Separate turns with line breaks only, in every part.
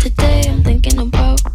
Today I'm thinking about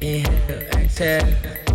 Inhale, exhale.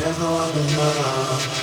There's no.